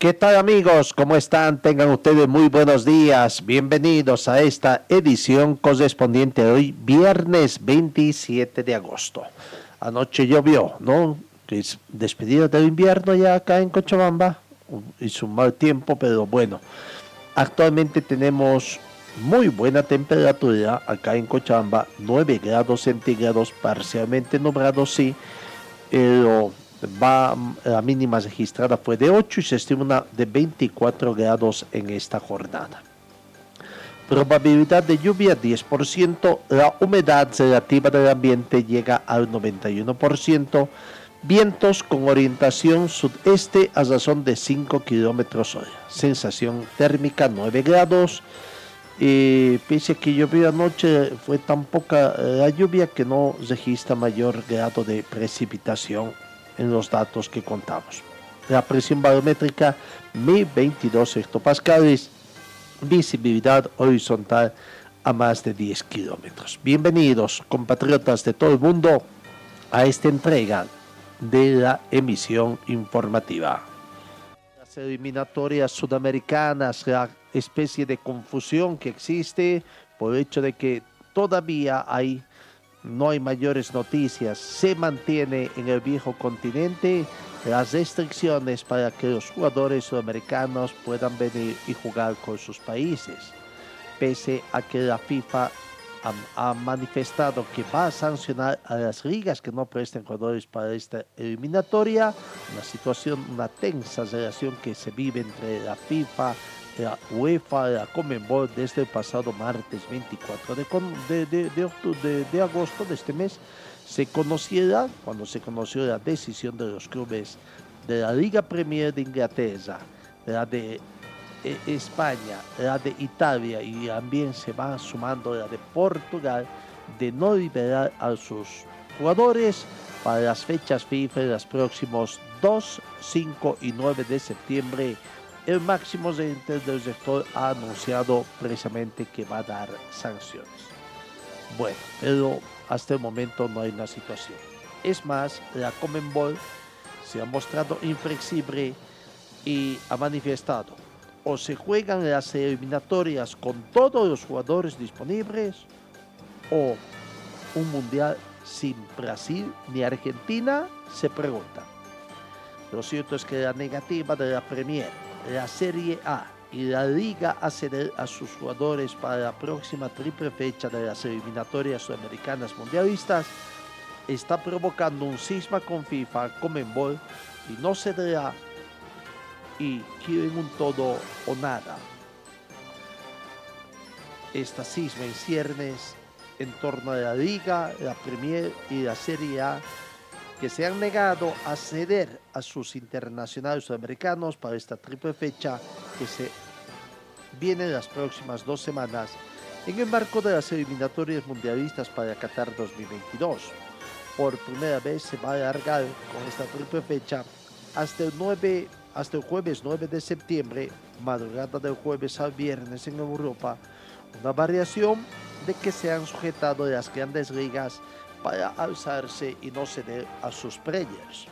¿Qué tal amigos? ¿Cómo están? Tengan ustedes muy buenos días. Bienvenidos a esta edición correspondiente de hoy, viernes 27 de agosto. Anoche llovió, ¿no? Es despedida del invierno ya acá en Cochabamba. Hizo un mal tiempo, pero bueno. Actualmente tenemos muy buena temperatura acá en Cochabamba, 9 grados centígrados, parcialmente nublado, sí, pero va, la mínima registrada fue de 8 y se estima de 24 grados en esta jornada. Probabilidad de lluvia 10%, la humedad relativa del ambiente llega al 91%, vientos con orientación sudeste a razón de 5 kilómetros hora, sensación térmica 9 grados, pese a que llovió anoche, fue tan poca la lluvia que no registra mayor grado de precipitación en los datos que contamos. La presión barométrica 1022 hectopascales, visibilidad horizontal a más de 10 kilómetros. Bienvenidos, compatriotas de todo el mundo, a esta entrega de la emisión informativa. Las eliminatorias sudamericanas, la especie de confusión que existe por el hecho de que todavía hay no hay mayores noticias. Se mantiene en el viejo continente las restricciones para que los jugadores sudamericanos puedan venir y jugar con sus países. Pese a que la FIFA ha, ha manifestado que va a sancionar a las ligas que no presten jugadores para esta eliminatoria, una situación, una tensa relación que se vive entre la FIFA, la UEFA, la Comenbol desde el pasado martes 24 de, de- de agosto de este mes se conociera, cuando se conoció la decisión de los clubes de la Liga Premier de Inglaterra, la de eh, España, la de Italia y también se va sumando la de Portugal de no liberar a sus jugadores para las fechas FIFA de los próximos 2, 5 y 9 de septiembre el máximo gerente del sector ha anunciado precisamente que va a dar sanciones. Bueno, pero hasta el momento no hay una situación. Es más, la Comenbol se ha mostrado inflexible y ha manifestado o se juegan las eliminatorias con todos los jugadores disponibles o un mundial sin Brasil ni Argentina, se pregunta. Lo cierto es que la negativa de la Premier, la Serie A y la Liga a ceder a sus jugadores para la próxima triple fecha de las eliminatorias sudamericanas mundialistas está provocando un cisma con FIFA, Comenbol y no cederá y quieren un todo o nada. Esta cisma en ciernes en torno a la Liga, la Premier y la Serie A que se han negado a ceder a sus internacionales sudamericanos para esta triple fecha que se viene en las próximas dos semanas en el marco de las eliminatorias mundialistas para Qatar 2022. Por primera vez se va a alargar con esta triple fecha hasta el 9 hasta el jueves 9 de septiembre, madrugada del jueves al viernes en Europa, una variación de que se han sujetado las grandes ligas para alzarse y no ceder a sus players.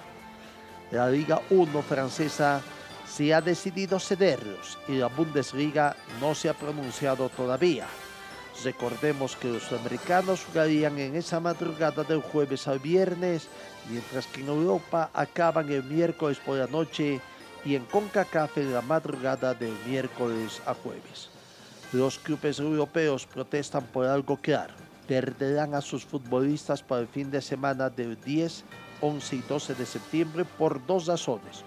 La Liga 1 francesa se ha decidido cederlos y la Bundesliga no se ha pronunciado todavía. Recordemos que los americanos jugarían en esa madrugada del jueves al viernes, mientras que en Europa acaban el miércoles por la noche y en CONCACAF en la madrugada del miércoles a jueves. Los clubes europeos protestan por algo claro. Perderán a sus futbolistas para el fin de semana del 10, 11 y 12 de septiembre por dos razones.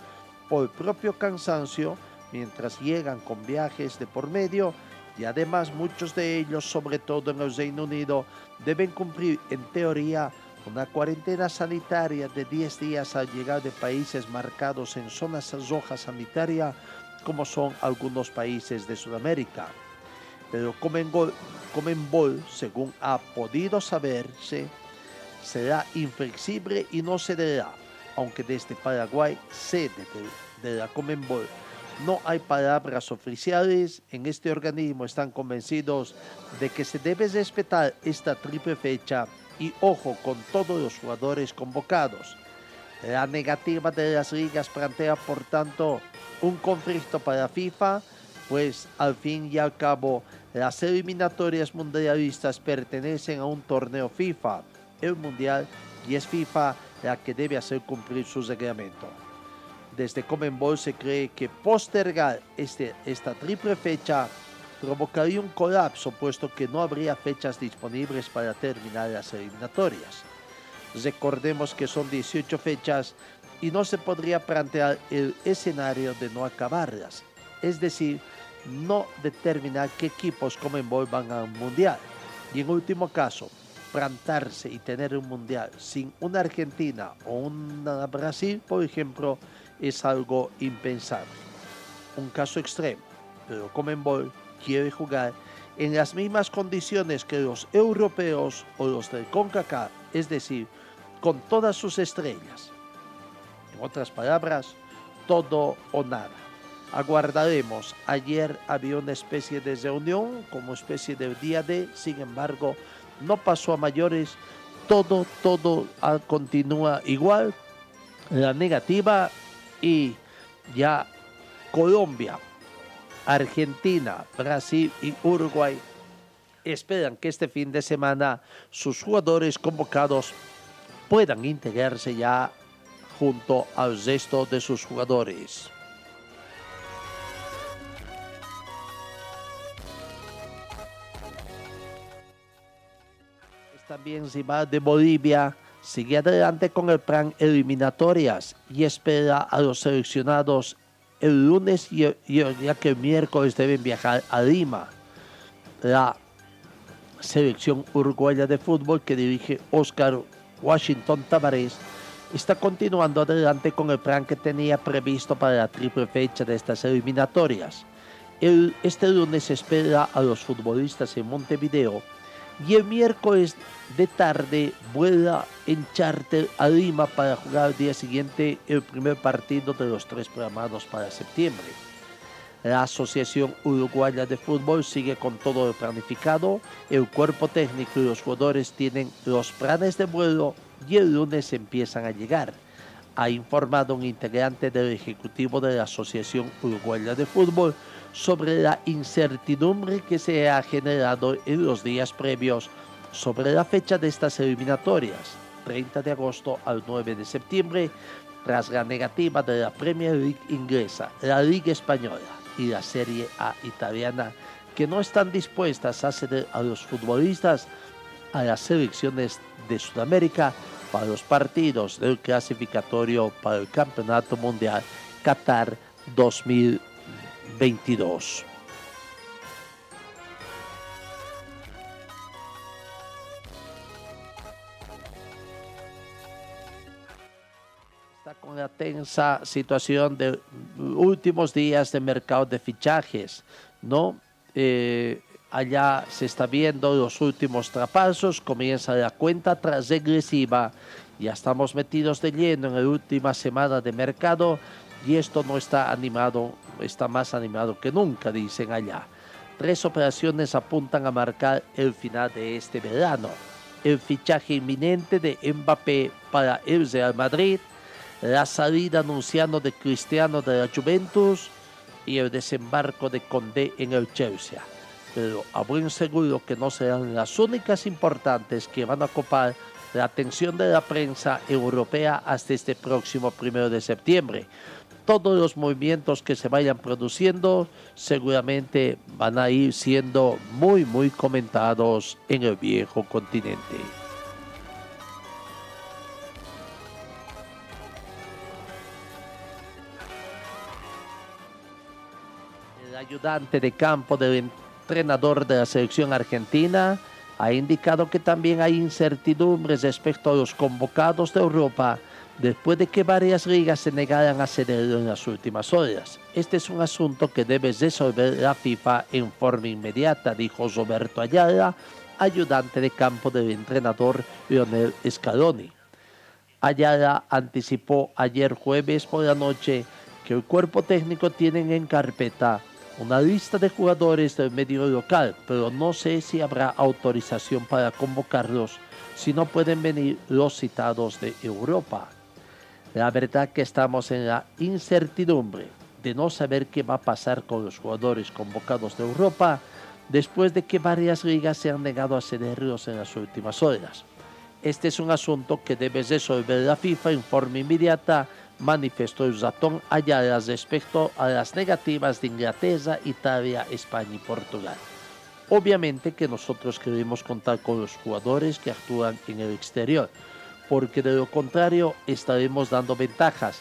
Por propio cansancio, mientras llegan con viajes de por medio, y además muchos de ellos, sobre todo en el Reino Unido, deben cumplir en teoría una cuarentena sanitaria de 10 días al llegar de países marcados en zonas rojas sanitarias como son algunos países de Sudamérica. Pero Comenbol, según ha podido saberse, será inflexible y no cederá, aunque desde Paraguay, sede de, de la Comenbol, no hay palabras oficiales. En este organismo están convencidos de que se debe respetar esta triple fecha y ojo con todos los jugadores convocados. La negativa de las ligas plantea, por tanto, un conflicto para FIFA, pues al fin y al cabo las eliminatorias mundialistas pertenecen a un torneo FIFA, el Mundial, y es FIFA la que debe hacer cumplir su reglamento. Desde Comenbol se cree que postergar este, esta triple fecha provocaría un colapso, puesto que no habría fechas disponibles para terminar las eliminatorias. Recordemos que son 18 fechas y no se podría plantear el escenario de no acabarlas, es decir, no determinar qué equipos Comenbol van a un mundial. Y en último caso, plantarse y tener un mundial sin una Argentina o una Brasil, por ejemplo, es algo impensable. Un caso extremo, pero Comenbol quiere jugar en las mismas condiciones que los europeos o los del CONCACAF, es decir, con todas sus estrellas. En otras palabras, todo o nada. Aguardaremos. Ayer había una especie de reunión, como especie de día de, sin embargo, no pasó a mayores. Todo, todo ah, continúa igual. La negativa y ya Colombia, Argentina, Brasil y Uruguay esperan que este fin de semana sus jugadores convocados puedan integrarse ya junto al resto de sus jugadores. También Zimbabue de Bolivia sigue adelante con el plan eliminatorias y espera a los seleccionados el lunes y, ya que el miércoles deben viajar a Lima. La selección uruguaya de fútbol que dirige Oscar Washington Tavares está continuando adelante con el plan que tenía previsto para la triple fecha de estas eliminatorias. El, este lunes espera a los futbolistas en Montevideo y el miércoles de tarde vuela en charter a Lima para jugar al día siguiente el primer partido de los tres programados para septiembre. La Asociación Uruguaya de Fútbol sigue con todo lo planificado, el cuerpo técnico y los jugadores tienen los planes de vuelo y el lunes empiezan a llegar. Ha informado un integrante del Ejecutivo de la Asociación Uruguaya de Fútbol sobre la incertidumbre que se ha generado en los días previos sobre la fecha de estas eliminatorias, 30 de agosto al 9 de septiembre, tras la negativa de la Premier League inglesa, la Liga Española y la Serie A italiana, que no están dispuestas a ceder a los futbolistas a las selecciones de Sudamérica para los partidos del clasificatorio para el Campeonato Mundial Qatar 2022. 22. Está con la tensa situación de últimos días de mercado de fichajes, ¿no? Eh, allá se está viendo los últimos trapazos, comienza la cuenta tras regresiva, ya estamos metidos de lleno en la última semana de mercado y esto no está animado está más animado que nunca, dicen allá. Tres operaciones apuntan a marcar el final de este verano. El fichaje inminente de Mbappé para el Real Madrid, la salida anunciando de Cristiano de la Juventus y el desembarco de Condé en el Chelsea. Pero a buen seguro que no serán las únicas importantes que van a ocupar la atención de la prensa europea hasta este próximo primero de septiembre todos los movimientos que se vayan produciendo seguramente van a ir siendo muy, muy comentados en el viejo continente. El ayudante de campo del entrenador de la selección argentina, ha indicado que también hay incertidumbres respecto a los convocados de Europa después de que varias ligas se negaran a cederlo en las últimas horas. Este es un asunto que debe resolver la FIFA en forma inmediata, dijo Roberto Ayala, ayudante de campo del entrenador Lionel Scaloni. Ayala anticipó ayer jueves por la noche que el cuerpo técnico tiene en carpeta una lista de jugadores del medio local, pero no sé si habrá autorización para convocarlos si no pueden venir los citados de Europa. La verdad que estamos en la incertidumbre de no saber qué va a pasar con los jugadores convocados de Europa después de que varias ligas se han negado a cederlos en las últimas horas. Este es un asunto que debe resolver la FIFA en forma inmediata, manifestó el ratón Ayala respecto a las negativas de Inglaterra, Italia, España y Portugal. Obviamente que nosotros queremos contar con los jugadores que actúan en el exterior, porque de lo contrario estaremos dando ventajas,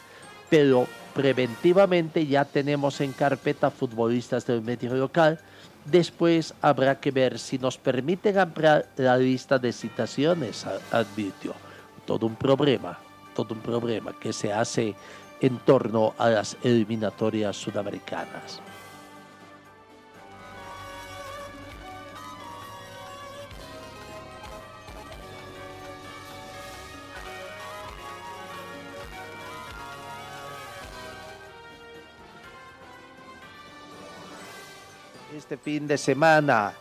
pero preventivamente ya tenemos en carpeta futbolistas del medio local, después habrá que ver si nos permiten ampliar la lista de citaciones, advirtió. Todo un problema, todo un problema que se hace en torno a las eliminatorias sudamericanas. Este fin de semana.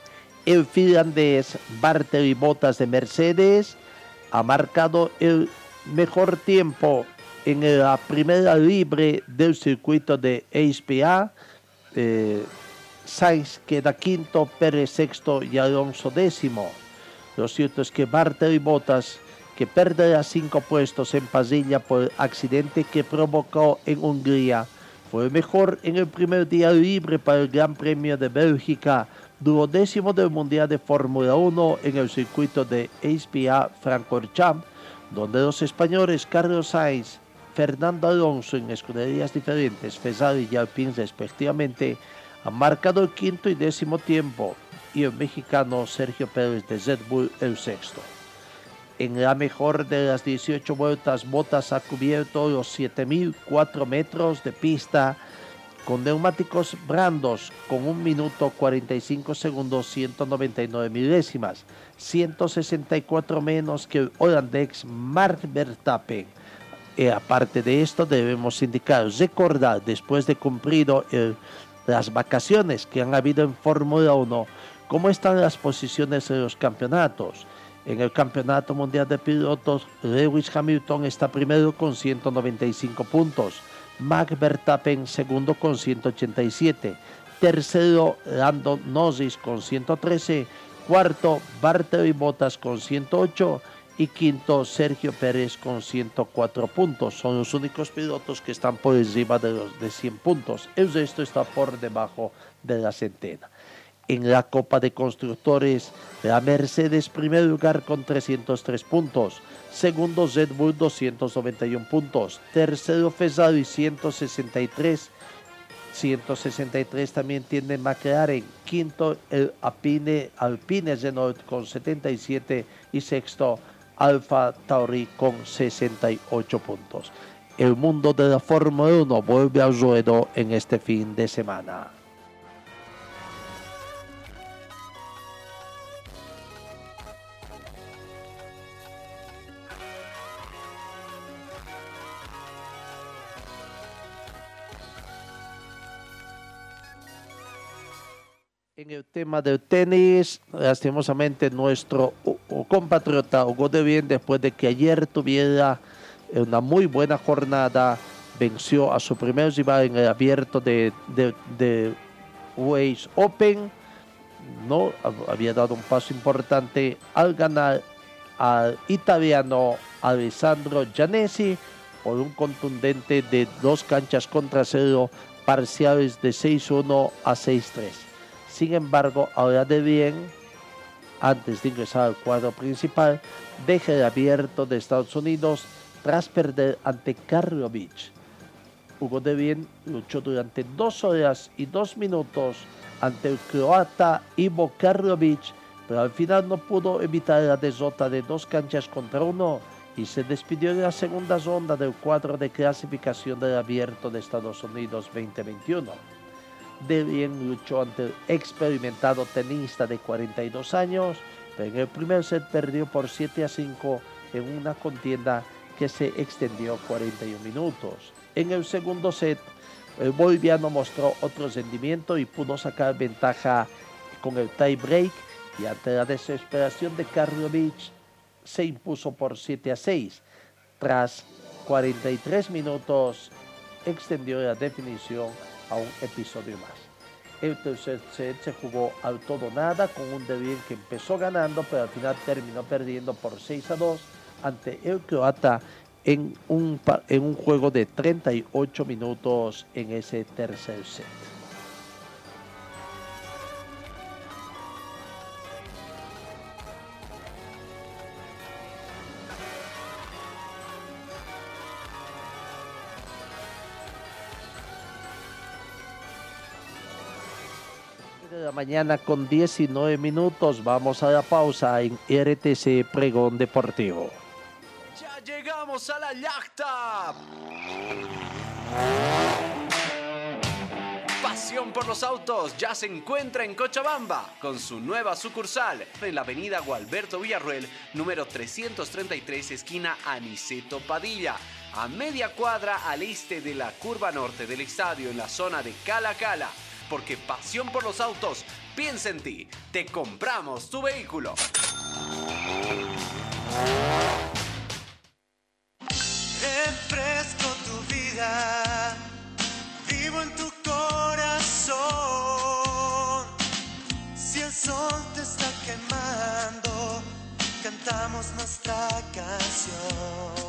El finlandés Bartely Bottas de Mercedes ha marcado el mejor tiempo en la primera libre del circuito de HPA. Eh, Sainz queda quinto, Pérez sexto y Alonso décimo. Lo cierto es que Bartely Bottas, que perderá cinco puestos en pasilla por accidente que provocó en Hungría, fue mejor en el primer día libre para el Gran Premio de Bélgica, duodécimo del Mundial de Fórmula 1 en el circuito de HPA Francorchamps, donde los españoles Carlos Sainz, Fernando Alonso en escuderías diferentes, Ferrari y Alpine respectivamente, han marcado el quinto y décimo tiempo, y el mexicano Sergio Pérez de Red Bull el sexto. En la mejor de las 18 vueltas, Bottas ha cubierto los 7.004 metros de pista con neumáticos brandos con 1 minuto 45 segundos 199 milésimas, 164 menos que el holandés Mark. Y aparte de esto debemos indicar, recordar después de cumplido las vacaciones que han habido en Fórmula 1, cómo están las posiciones de los campeonatos. En el Campeonato Mundial de Pilotos, Lewis Hamilton está primero con 195 puntos, Max Verstappen segundo con 187, tercero Lando Norris con 113, cuarto Valtteri Bottas con 108 y quinto Sergio Pérez con 104 puntos. Son los únicos pilotos que están por encima de los de 100 puntos. El resto está por debajo de la centena en la Copa de Constructores. La Mercedes primer lugar con 303 puntos. Segundo Red Bull 291 puntos. Tercero Ferrari 163. 163 también tiene McLaren. Quinto el Alpine, Alpine Renault con 77. Y sexto Alfa Tauri con 68 puntos. El mundo de la Fórmula 1 vuelve al ruedo en este fin de semana. En el tema del tenis, lastimosamente nuestro compatriota Hugo de Bien, después de que ayer tuviera una muy buena jornada, venció a su primer rival en el abierto de, de, Open, no había dado un paso importante al ganar al italiano Alessandro Gianesi por un contundente de dos canchas contra cero parciales de 6-1 a 6-3. Sin embargo, ahora de bien, antes de ingresar al cuadro principal, deja el abierto de Estados Unidos tras perder ante Karlovich. Hugo de Bien luchó durante dos horas y dos minutos ante el croata Ivo Karlovic, pero al final no pudo evitar la derrota de dos canchas contra uno y se despidió de la segunda ronda del cuadro de clasificación del Abierto de Estados Unidos 2021. De Bien luchó ante el experimentado tenista de 42 años, pero en el primer set perdió por 7 a 5 en una contienda que se extendió 41 minutos. En el segundo set, el boliviano mostró otro rendimiento y pudo sacar ventaja con el tie break y ante la desesperación de Karlovic se impuso por 7 a 6. Tras 43 minutos extendió la definición a un episodio más. El tercer set se jugó al todo nada con un Devil que empezó ganando pero al final terminó perdiendo por 6 a 2 ante el croata en un, en un juego de 38 minutos en ese tercer set. Mañana con 19 minutos. Vamos a la pausa en RTC Pregón Deportivo. Ya llegamos a la yacta. Pasión por los autos ya se encuentra en Cochabamba con su nueva sucursal en la avenida Gualberto Villarruel, número 333, esquina Aniceto Padilla, a media cuadra al este de la curva norte del estadio en la zona de Cala Cala porque pasión por los autos piensa en ti. Te compramos tu vehículo. Refresco tu vida, vivo en tu corazón. Si el sol te está quemando, cantamos nuestra canción.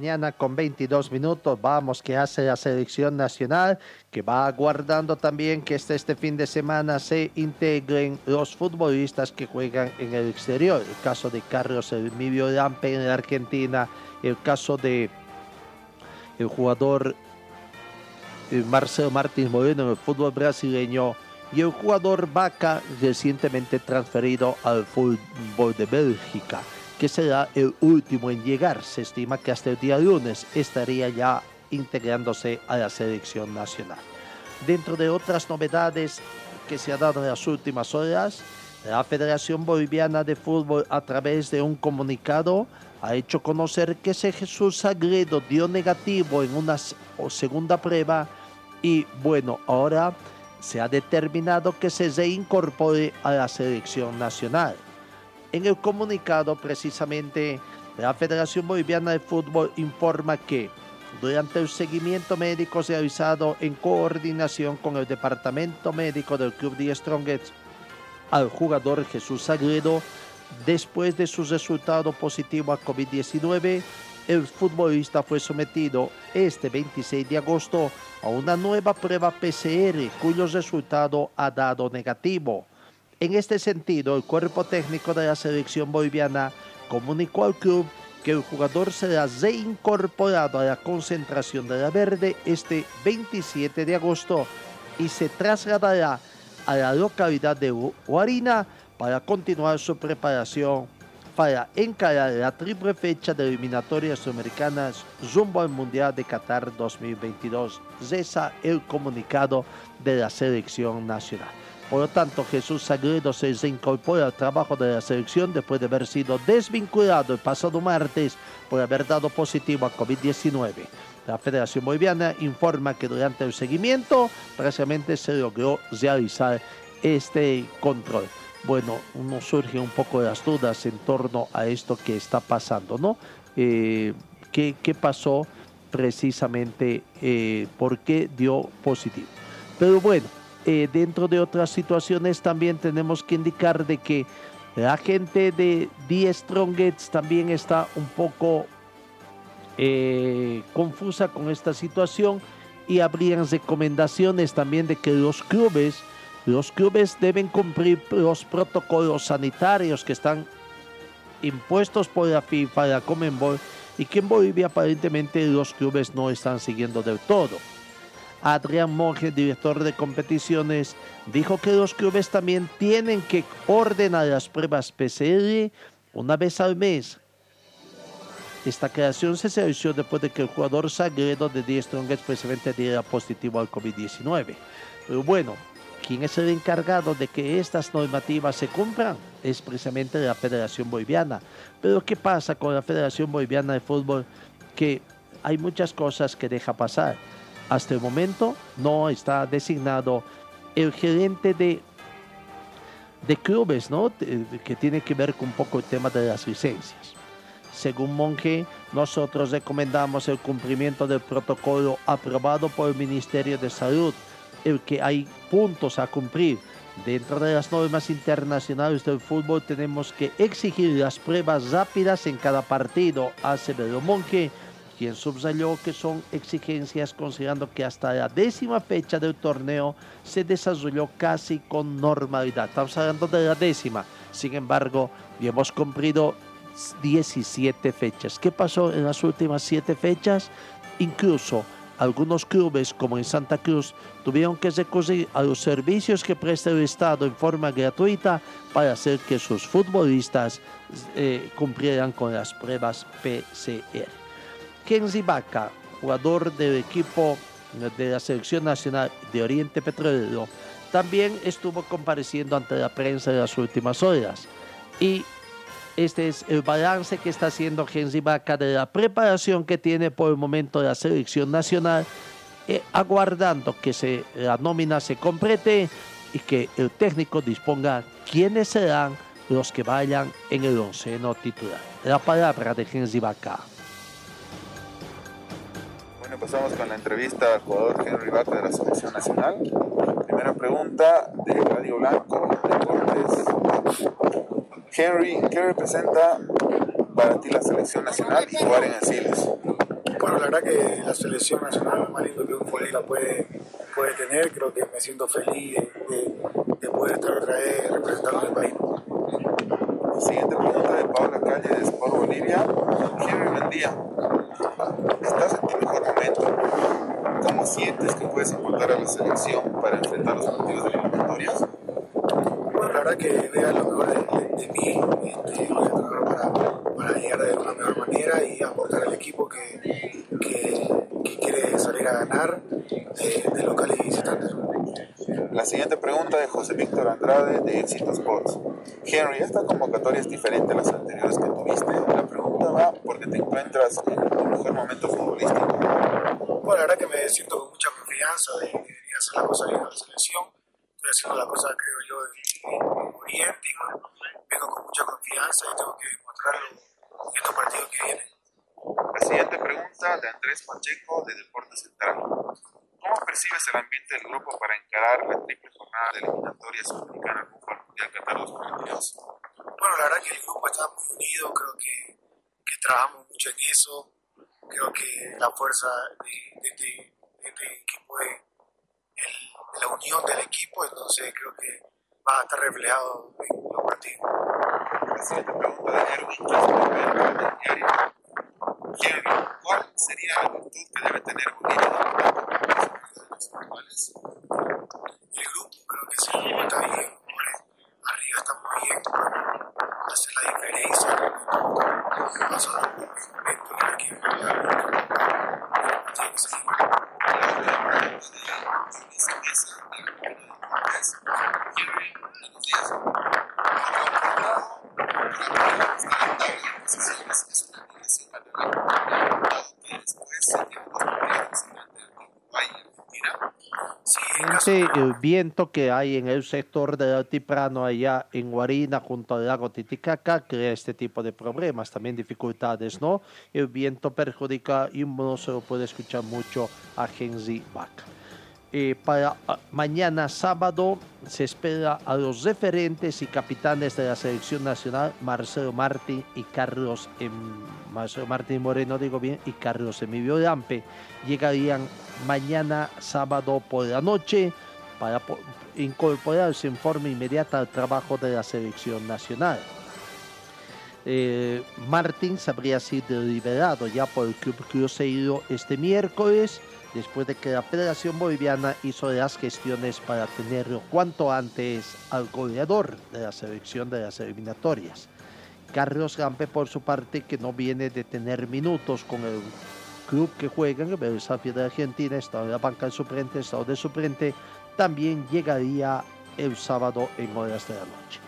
Mañana con 22 minutos. Vamos, que hace la selección nacional, que va aguardando también que este, este fin de semana se integren los futbolistas que juegan en el exterior. El caso de Carlos Emilio Lampe en Argentina, el caso de el jugador eh, Marcelo Martins Moreno en el fútbol brasileño y el jugador Vaca recientemente transferido al fútbol de Bélgica que será el último en llegar. Se estima que hasta el día lunes estaría ya integrándose a la selección nacional. Dentro de otras novedades que se han dado en las últimas horas, La Federación Boliviana de Fútbol a través de un comunicado ha hecho conocer que ese Jesús Sagredo dio negativo en una segunda prueba y bueno, ahora se ha determinado que se reincorpore a la selección nacional. En el comunicado precisamente la Federación Boliviana de Fútbol informa que durante el seguimiento médico realizado en coordinación con el Departamento Médico del Club de Strongets al jugador Jesús Sagredo, después de su resultado positivo a COVID-19, el futbolista fue sometido este 26 de agosto a una nueva prueba PCR cuyo resultado ha dado negativo. En este sentido, el cuerpo técnico de la selección boliviana comunicó al club que el jugador será reincorporado a la concentración de la Verde este 27 de agosto y se trasladará a la localidad de Huarina para continuar su preparación para encarar la triple fecha de eliminatorias sudamericanas rumbo al Mundial de Qatar 2022, Cesa el comunicado de la selección nacional. Por lo tanto, Jesús Sagredo se reincorpora al trabajo de la selección después de haber sido desvinculado el pasado martes por haber dado positivo a COVID-19. La Federación Boliviana informa que durante el seguimiento precisamente se logró realizar este control. Bueno, uno surge un poco las dudas en torno a esto que está pasando, ¿no? Eh, ¿qué, pasó precisamente? Eh, ¿Por qué dio positivo? Pero bueno, eh, dentro de otras situaciones también tenemos que indicar de que la gente de The Strongets también está un poco eh, confusa con esta situación y habrían recomendaciones también de que los clubes, los clubes deben cumplir los protocolos sanitarios que están impuestos por la FIFA, la Comenbol, y que en Bolivia aparentemente los clubes no están siguiendo del todo. Adrián Monge, director de competiciones, dijo que los clubes también tienen que ordenar las pruebas PCR una vez al mes. Esta creación se realizó después de que el jugador Sagredo de Die Strongest precisamente diera positivo al COVID-19. Pero bueno, ¿quién es el encargado de que estas normativas se cumplan? Es precisamente la Federación Boliviana. Pero ¿qué pasa con la Federación Boliviana de Fútbol? Que hay muchas cosas que deja pasar hasta el momento no está designado el gerente de, de clubes, ¿no? que tiene que ver con un poco el tema de las licencias. Según Monge, nosotros recomendamos el cumplimiento del protocolo aprobado por el Ministerio de Salud, el que hay puntos a cumplir. Dentro de las normas internacionales del fútbol tenemos que exigir las pruebas rápidas en cada partido, hace Monge quien subrayó que son exigencias considerando que hasta la décima fecha del torneo se desarrolló casi con normalidad. Estamos hablando de la décima, sin embargo, hemos cumplido 17 fechas. ¿Qué pasó en las últimas 7 fechas? Incluso algunos clubes, como en Santa Cruz, tuvieron que recurrir a los servicios que presta el Estado en forma gratuita para hacer que sus futbolistas eh, cumplieran con las pruebas PCR. Kenzie Vaca, jugador del equipo de la Selección Nacional de Oriente Petrolero, también estuvo compareciendo ante la prensa en las últimas horas. Y este es el balance que está haciendo Kenzie Vaca de la preparación que tiene por el momento la Selección Nacional, eh, aguardando que se, la nómina se complete y que el técnico disponga quiénes serán los que vayan en el onceno titular. La palabra de Kenzie Vaca pasamos con la entrevista al jugador Henry Vaca de la Selección Nacional. Primera pregunta de Radio Blanco, Deportes. Henry, ¿qué representa para ti la Selección Nacional y jugar en Asiles? Bueno, la verdad que la Selección Nacional es más lindo que un futbolista puede, puede tener. Creo que me siento feliz de, poder estar otra vez representando al país. Siguiente pregunta de Paula Calle de Sport Bolivia. Henry, buen día. ¿Estás en momento? ¿Cómo sientes que puedes aportar a la selección para enfrentar los partidos de eliminatorias? Bueno, la verdad que vea lo mejor de, mí, este, voy a trabajar para, para, llegar de una mejor manera y aportar al equipo que, que, quiere salir a ganar de, de locales y visitantes. La siguiente pregunta de José Víctor Andrade de Éxito Sports. Henry, ¿esta convocatoria es diferente a las anteriores que tuviste? La pregunta va porque te encuentras en tu mejor momento futbolístico. Bueno, la verdad que me siento con mucha confianza de que debería hacer la cosa bien en la selección. Estoy haciendo la cosa, creo yo, en Oriente y vengo con mucha confianza y tengo que demostrarlo en estos partidos que vienen. La siguiente pregunta de Andrés Pacheco de Deportes Central. ¿Cómo percibes el ambiente del grupo para encarar la triple jornada de eliminatoria sudamericana al Mundial Qatar 2022? Bueno, la verdad que el grupo está muy unido, creo que, que trabajamos mucho en eso. Creo que la fuerza de, de este, de este equipo es el- la unión del equipo, entonces creo que va a estar reflejado en los partidos. La siguiente pregunta de Erwin ¿cuál sería la virtud que debe tener Bolivia de los? El grupo creo que sí, el está bien, arriba está muy bien, hace la diferencia. Un en el que tiene que seguir. La última pregunta de Luis Mesa de la Comunidad de Deportes. Henry, buenos días. posiciones es una obligación para el Mundial, dado que después se llevan los partidos ante el Uruguay y Argentina. Sí, en caso Sí, el viento que hay en el sector del altiplano allá en Guarina junto al lago Titicaca crea este tipo de problemas, también dificultades, ¿no? El viento perjudica y uno se lo puede escuchar mucho a Genzi Vaca. Eh, para ah, mañana sábado se espera a los referentes y capitanes de la selección nacional, Marcelo Martín y Carlos, em, Marcelo Martín Moreno, digo bien, y Carlos Emilio Lampe. Llegarían mañana sábado por la noche para po- incorporarse en forma inmediata al trabajo de la selección nacional. Eh, Martín se habría sido liberado ya por el Club Cruzeiro este miércoles, después de que la Federación Boliviana hizo las gestiones para tenerlo cuanto antes al goleador de la selección de las eliminatorias. Carlos Gampe, por su parte, que no viene de tener minutos con el club que juega en el Belsafi de Argentina, está en la banca de suplente, estado de suplente, también llegaría el sábado en horas de la noche.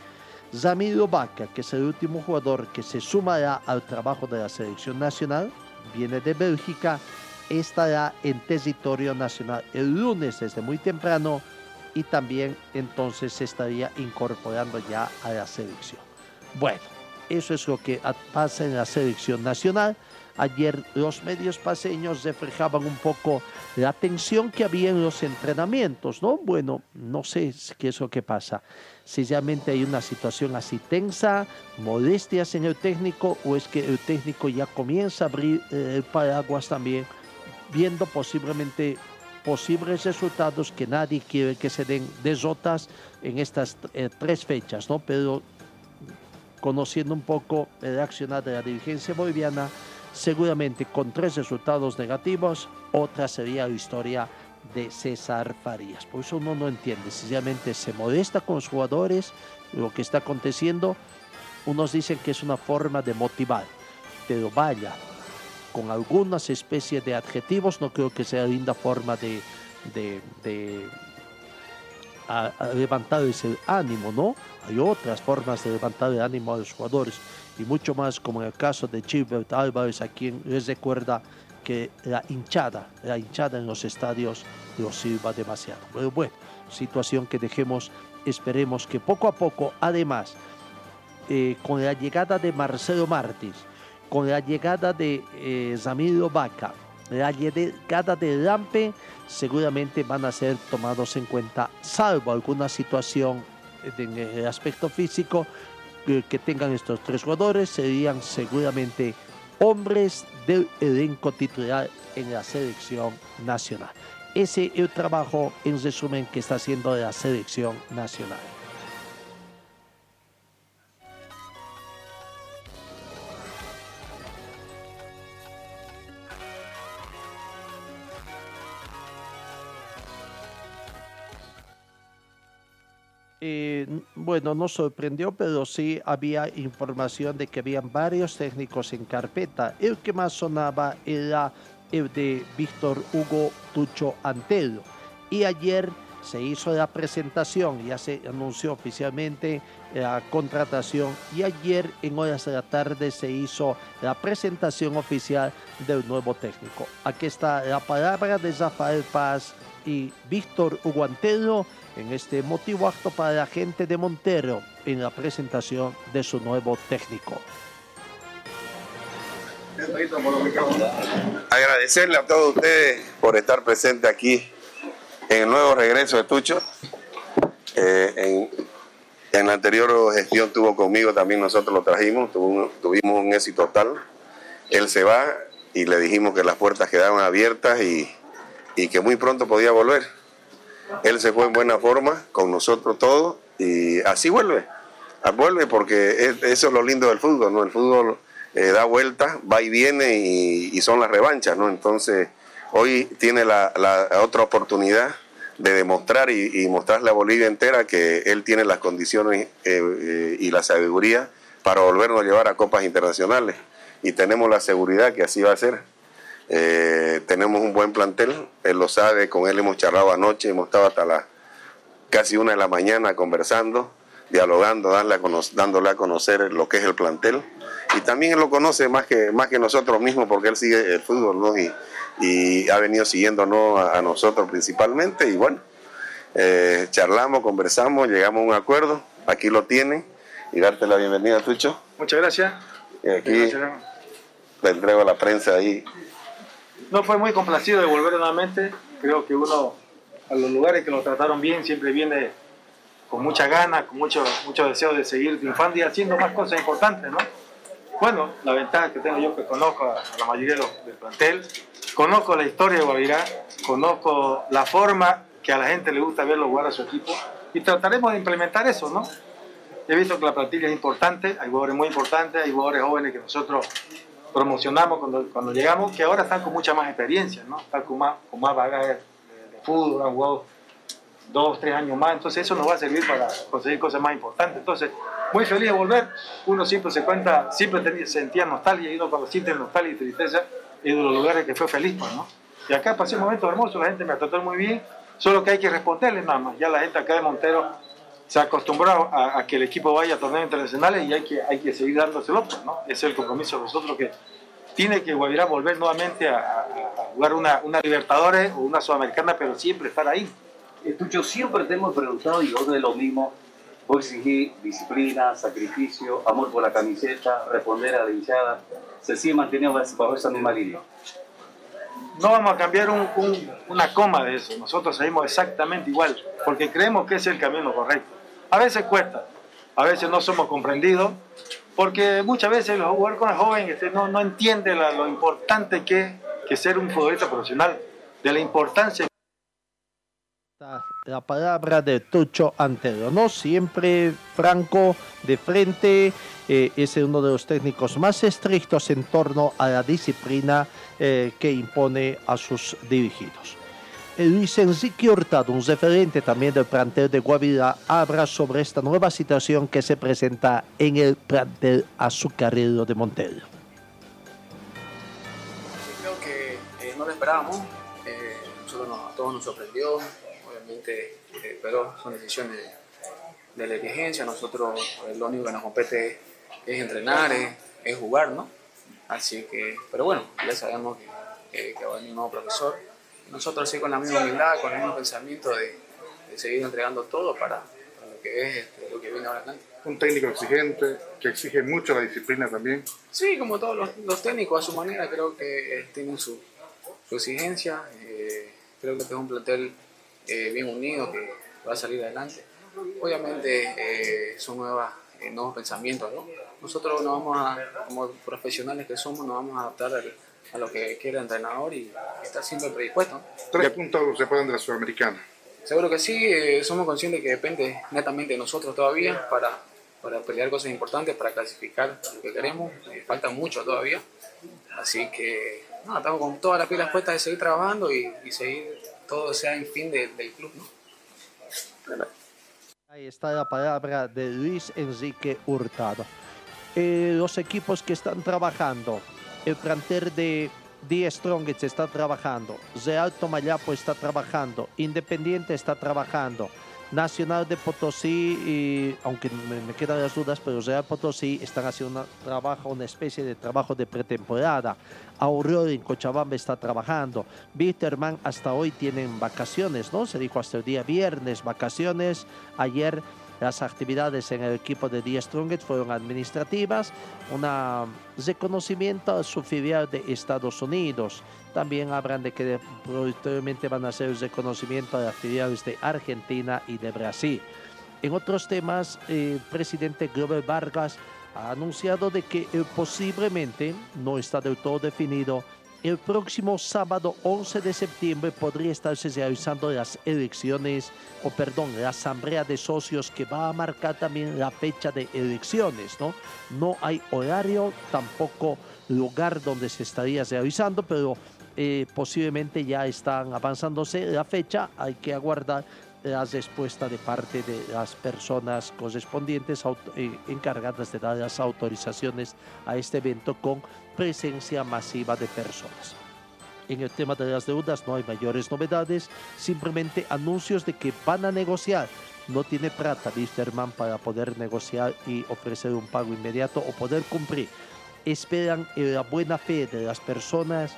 Zamiro Vaca, que es el último jugador que se sumará al trabajo de la selección nacional, viene de Bélgica, estará en territorio nacional el lunes desde muy temprano y también entonces se estaría incorporando ya a la selección. Bueno, eso es lo que pasa en la selección nacional. Ayer los medios paseños reflejaban un poco la tensión que había en los entrenamientos, ¿no? Bueno, no sé qué es lo que pasa. Si realmente hay una situación así tensa, molestias en el técnico, o es que el técnico ya comienza a abrir eh, el paraguas también, viendo posiblemente posibles resultados que nadie quiere que se den derrotas en estas eh, tres fechas, ¿no? Pero conociendo un poco el accionar de la dirigencia boliviana, seguramente con tres resultados negativos, otra sería la historia de César Farías. Por eso uno no entiende si realmente se molesta con los jugadores, lo que está aconteciendo. Unos dicen que es una forma de motivar, pero vaya, con algunas especies de adjetivos, no creo que sea linda forma de, de- de levantar ese ánimo, ¿no? Hay otras formas de levantar el ánimo a los jugadores y mucho más como en el caso de Gilbert Álvarez, a quien les recuerda que la hinchada, la hinchada en los estadios lo sirva demasiado. Pero bueno, situación que dejemos, esperemos que poco a poco, además, eh, con la llegada de Marcelo Martins, con la llegada de eh, Zamiro Vaca, la llegada de Lampe, seguramente van a ser tomados en cuenta, salvo alguna situación en el aspecto físico que, que tengan estos tres jugadores, serían seguramente hombres del elenco titular en la selección nacional. Ese es el trabajo en resumen que está haciendo la selección nacional. Eh, bueno, no sorprendió, pero sí había información de que habían varios técnicos en carpeta. El que más sonaba era el de Víctor Hugo Tucho Antelo. Y ayer se hizo la presentación, ya se anunció oficialmente la contratación y ayer en horas de la tarde se hizo la presentación oficial del nuevo técnico. Aquí está la palabra de Rafael Paz y Víctor Uguantero en este motivo acto para la gente de Montero en la presentación de su nuevo técnico. Agradecerle a todos ustedes por estar presentes aquí en el nuevo regreso de Tucho. Eh, en, la anterior gestión tuvo conmigo, también nosotros lo trajimos, tuvimos un éxito total. Él se va y le dijimos que las puertas quedaban abiertas y que muy pronto podía volver. Él se fue en buena forma con nosotros todos y así vuelve. Vuelve porque eso es lo lindo del fútbol, ¿no? El fútbol eh, da vuelta, va y viene y, son las revanchas, ¿no? Entonces, hoy tiene la, otra oportunidad de demostrar y, mostrarle a Bolivia entera que él tiene las condiciones eh, eh, y la sabiduría para volvernos a llevar a copas internacionales. Y tenemos la seguridad que así va a ser. Tenemos un buen plantel, él lo sabe, con él hemos charlado anoche, hemos estado hasta la casi una de la mañana conversando, dialogando, dándole a conocer lo que es el plantel y también él lo conoce más que, más que nosotros mismos porque él sigue el fútbol, ¿no? Y, y ha venido siguiéndonos a, a, nosotros principalmente y bueno, eh, charlamos, conversamos, llegamos a un acuerdo, aquí lo tiene y darte la bienvenida, Tucho. Muchas gracias. Y aquí le entrego a la prensa ahí. No, fue muy complacido de volver nuevamente, creo que uno a los lugares que lo trataron bien siempre viene con mucha ganas, con mucho, mucho deseo de seguir triunfando y haciendo más cosas importantes, ¿no? Bueno, la ventaja que tengo yo que conozco a la mayoría del plantel, conozco la historia de Guavirá, conozco la forma que a la gente le gusta verlo jugar a su equipo y trataremos de implementar eso, ¿no? He visto que la plantilla es importante, hay jugadores muy importantes, hay jugadores jóvenes que nosotros promocionamos cuando, cuando llegamos, que ahora están con mucha más experiencia, ¿no? Están con más, con más bagaje de, de fútbol, han jugado dos, tres años más, entonces eso nos va a servir para conseguir cosas más importantes. Entonces, muy feliz de volver, uno siempre se cuenta, siempre tenía, sentía nostalgia, y uno cuando siente nostalgia y tristeza, es de los lugares que fue feliz, pues, ¿no? Y acá pasé un momento hermoso, la gente me trató muy bien, solo que hay que responderle nada más, ya la gente acá de Montero se ha acostumbrado a, que el equipo vaya a torneos internacionales y hay que, hay que seguir dándoselo, ¿no? Ese es el compromiso de nosotros que tiene que Guavirá volver nuevamente a, a jugar una, una Libertadores o una Sudamericana, pero siempre estar ahí. Tucho, siempre te hemos preguntado, y vos de lo mismo, vos exigís disciplina, sacrificio, amor por la camiseta, responder a la hinchada. ¿Se sigue manteniendo bajo esa misma línea? No vamos a cambiar un, una coma de eso. Nosotros seguimos exactamente igual, porque creemos que es el camino correcto. A veces cuesta, a veces no somos comprendidos, porque muchas veces los jugadores jóvenes este, no, no entienden lo importante que es que ser un futbolista profesional, de la importancia la palabra de Tucho Antero, ¿no? Siempre franco, de frente, eh, es uno de los técnicos más estrictos en torno a la disciplina eh, que impone a sus dirigidos. Luis Enrique Hurtado, un referente también del plantel de Guavirá, habla sobre esta nueva situación que se presenta en el plantel azucarero de Montero. creo que eh, no lo esperábamos, nosotros a todos nos sorprendió, eh, pero son decisiones de, la dirigencia. Nosotros eh, lo único que nos compete es entrenar, es, jugar, ¿no? Así que, pero bueno, ya sabemos que, va a venir un nuevo profesor. Nosotros sí con la misma humildad, con el mismo pensamiento de, seguir entregando todo para, lo que es este, lo que viene ahora adelante. Un técnico exigente, que exige mucho la disciplina también. Sí, como todos los, técnicos a su manera, creo que eh, tienen su, exigencia. creo que es un plantel eh, bien unido que va a salir adelante. Obviamente eh, son nuevas, eh, nuevos pensamientos, ¿no? Nosotros nos vamos a, como profesionales que somos, nos vamos a adaptar a, lo que quiere el entrenador y estar siempre predispuesto. ¿Tres puntos se pueden de la Sudamericana? Seguro que sí, somos conscientes que depende netamente de nosotros todavía para, para pelear cosas importantes, para clasificar lo que queremos. falta mucho todavía. Así que no, estamos con todas las pilas puestas de seguir trabajando y, y seguir todo sea en fin del club, ¿no? Ahí está la palabra de Luis Enrique Hurtado. Eh, los equipos que están trabajando, el plantel de Die Strongest está trabajando, Real Tomayapo está trabajando, Independiente está trabajando, Nacional de Potosí, aunque me, me quedan las dudas, pero Real Potosí están haciendo un trabajo, una especie de trabajo de pretemporada. Aurora en Cochabamba está trabajando. Bitterman hasta hoy tienen vacaciones, ¿no? Se dijo hasta el día viernes, vacaciones. Ayer las actividades en el equipo de Die Strongest fueron administrativas, un reconocimiento a su filial de Estados Unidos. También hablan de que posteriormente van a hacer reconocimiento a las filiales de Argentina y de Brasil. En otros temas, el presidente Glover Vargas ha anunciado de que eh, posiblemente, no está del todo definido, el próximo sábado 11 de septiembre podría estarse realizando las elecciones, o perdón, la asamblea de socios que va a marcar también la fecha de elecciones, ¿no? No hay horario, tampoco lugar donde se estaría realizando, pero eh, posiblemente ya están avanzándose la fecha, hay que aguardar la respuesta de parte de las personas correspondientes eh, encargadas de dar las autorizaciones a este evento con presencia masiva de personas. En el tema de las deudas no hay mayores novedades, simplemente anuncios de que van a negociar. No tiene plata Wisterman para poder negociar y ofrecer un pago inmediato o poder cumplir. Esperan la buena fe de las personas,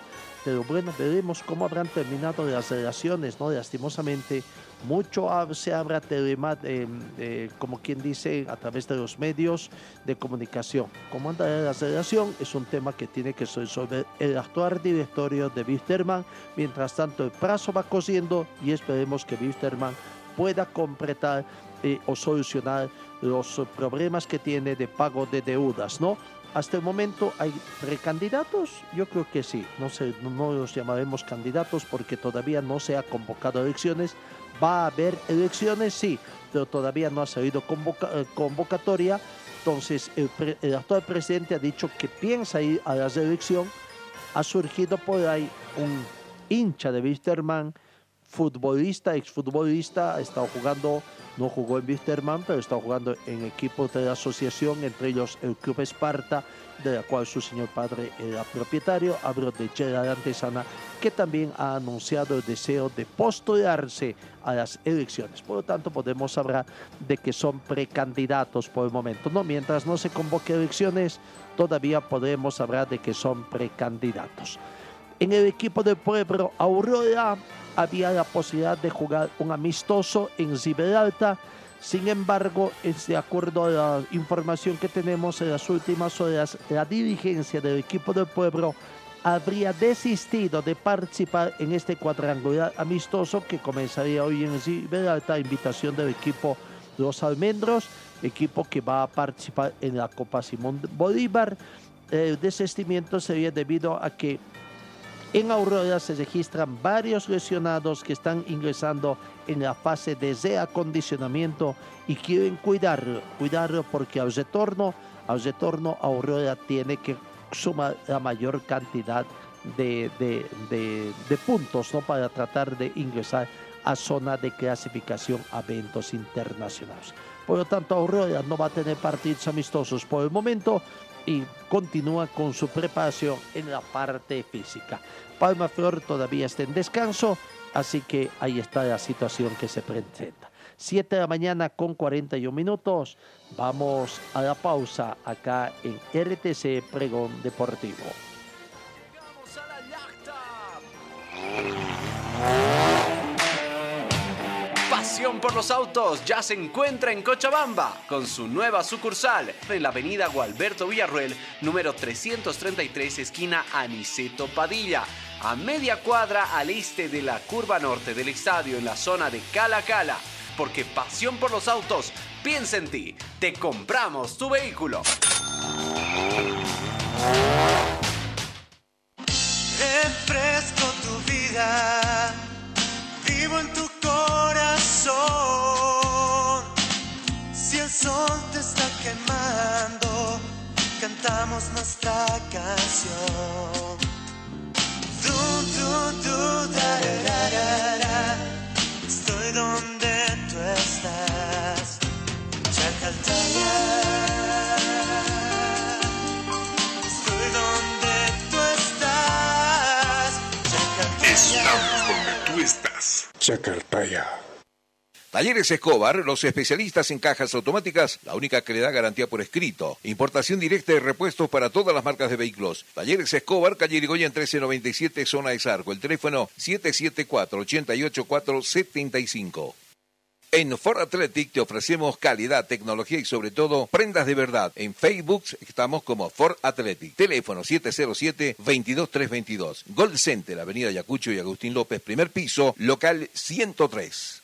pero bueno, veremos cómo habrán terminado las relaciones, ¿no? Lastimosamente, mucho se habla telema, eh, eh, como quien dice, a través de los medios de comunicación. ¿Cómo anda la relación? Es un tema que tiene que resolver el actual directorio de Wisterman. Mientras tanto, el plazo va cosiendo y esperemos que Wisterman pueda completar eh, o solucionar los problemas que tiene de pago de deudas, ¿no? Hasta el momento hay precandidatos, yo creo que sí, no, sé, no los llamaremos candidatos porque todavía no se ha convocado elecciones, va a haber elecciones, sí, pero todavía no ha salido eh, convocatoria, entonces el, el, actual presidente ha dicho que piensa ir a la elección, ha surgido por ahí un hincha de Wisterman, futbolista, exfutbolista, ha estado jugando no jugó en Wisterman, pero está jugando en equipos de la asociación, entre ellos el Club Esparta, de la cual su señor padre era propietario. Hablo de Gerard Antesana, que también ha anunciado el deseo de postularse a las elecciones. Por lo tanto, podemos hablar de que son precandidatos por el momento. No, mientras no se convoque elecciones, todavía podemos hablar de que son precandidatos. En el equipo del pueblo Aurora había la posibilidad de jugar un amistoso en Gibraltar. Sin embargo, es de acuerdo a la información que tenemos en las últimas horas, la dirigencia del equipo del pueblo habría desistido de participar en este cuadrangular amistoso que comenzaría hoy en Gibraltar, invitación del equipo Los Almendros, equipo que va a participar en la Copa Simón Bolívar. El desistimiento sería debido a que en Aurora se registran varios lesionados que están ingresando en la fase de reacondicionamiento y quieren cuidarlo, cuidarlo porque al retorno, al retorno Aurora tiene que sumar la mayor cantidad de, de, de, puntos ¿no? para tratar de ingresar a zona de clasificación a eventos internacionales. Por lo tanto, Aurora no va a tener partidos amistosos por el momento y continúa con su preparación en la parte física. Palma Flor todavía está en descanso, así que ahí está la situación que se presenta. 7 de la mañana con 41 minutos. Vamos a la pausa acá en RTC Pregón Deportivo. Pasión por los autos ya se encuentra en Cochabamba con su nueva sucursal en la avenida Gualberto Villarruel, número 333, esquina Aniceto Padilla a media cuadra al este de la curva norte del estadio en la zona de Cala Cala. Porque pasión por los autos, piensa en ti, te compramos tu vehículo. Tu vida, vivo en tu quemando, cantamos nuestra canción. Dun, dun, dun, da, da, da, da, Estoy donde tú estás, Chacaltaya. Estoy donde tú estás, Chacaltaya. Estamos donde tú estás, Chacaltaya. Talleres Escobar, los especialistas en cajas automáticas, la única que le da garantía por escrito. Importación directa de repuestos para todas las marcas de vehículos. Talleres Escobar, calle Irigoyen 1397, zona de Sarco. El teléfono 774-88475. En Ford Athletic te ofrecemos calidad, tecnología y sobre todo prendas de verdad. En Facebook estamos como Ford Athletic. Teléfono 707-22322. Gold Center, Avenida Yacucho y Agustín López, primer piso, local 103.